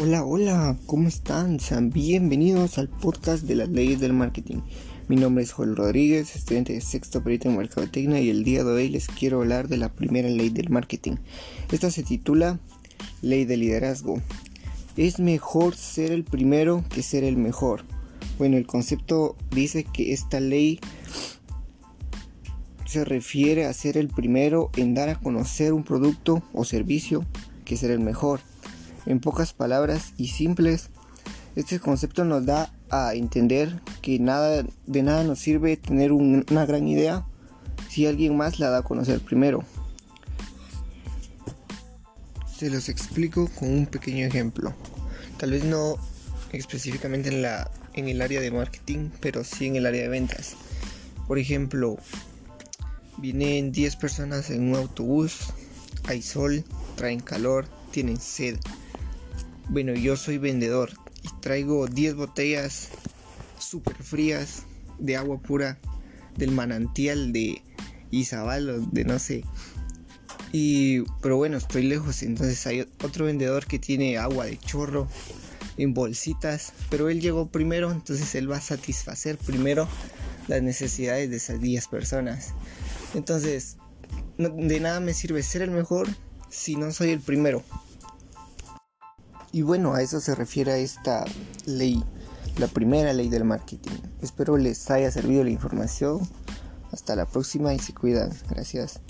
Hola, hola, ¿cómo están? Sean bienvenidos al podcast de las leyes del marketing. Mi nombre es Joel Rodríguez, estudiante de sexto perito en mercadotecnia y el día de hoy les quiero hablar de la primera ley del marketing. Esta se titula Ley de Liderazgo. Es mejor ser el primero que ser el mejor. Bueno, el concepto dice que esta ley se refiere a ser el primero en dar a conocer un producto o servicio que ser el mejor. En pocas palabras y simples, este concepto nos da a entender que nada, de nada nos sirve tener una gran idea si alguien más la da a conocer primero. Se los explico con un pequeño ejemplo. Tal vez no específicamente en, la, en el área de marketing, pero sí en el área de ventas. Por ejemplo, vienen 10 personas en un autobús, hay sol, traen calor, tienen sed. Bueno, yo soy vendedor y traigo 10 botellas súper frías de agua pura del manantial de Izabal de no sé. Y pero bueno, estoy lejos, entonces hay otro vendedor que tiene agua de chorro en bolsitas, pero él llegó primero, entonces él va a satisfacer primero las necesidades de esas 10 personas. Entonces, de nada me sirve ser el mejor si no soy el primero. Y bueno, a eso se refiere esta ley, la primera ley del marketing. Espero les haya servido la información. Hasta la próxima y se cuidan. Gracias.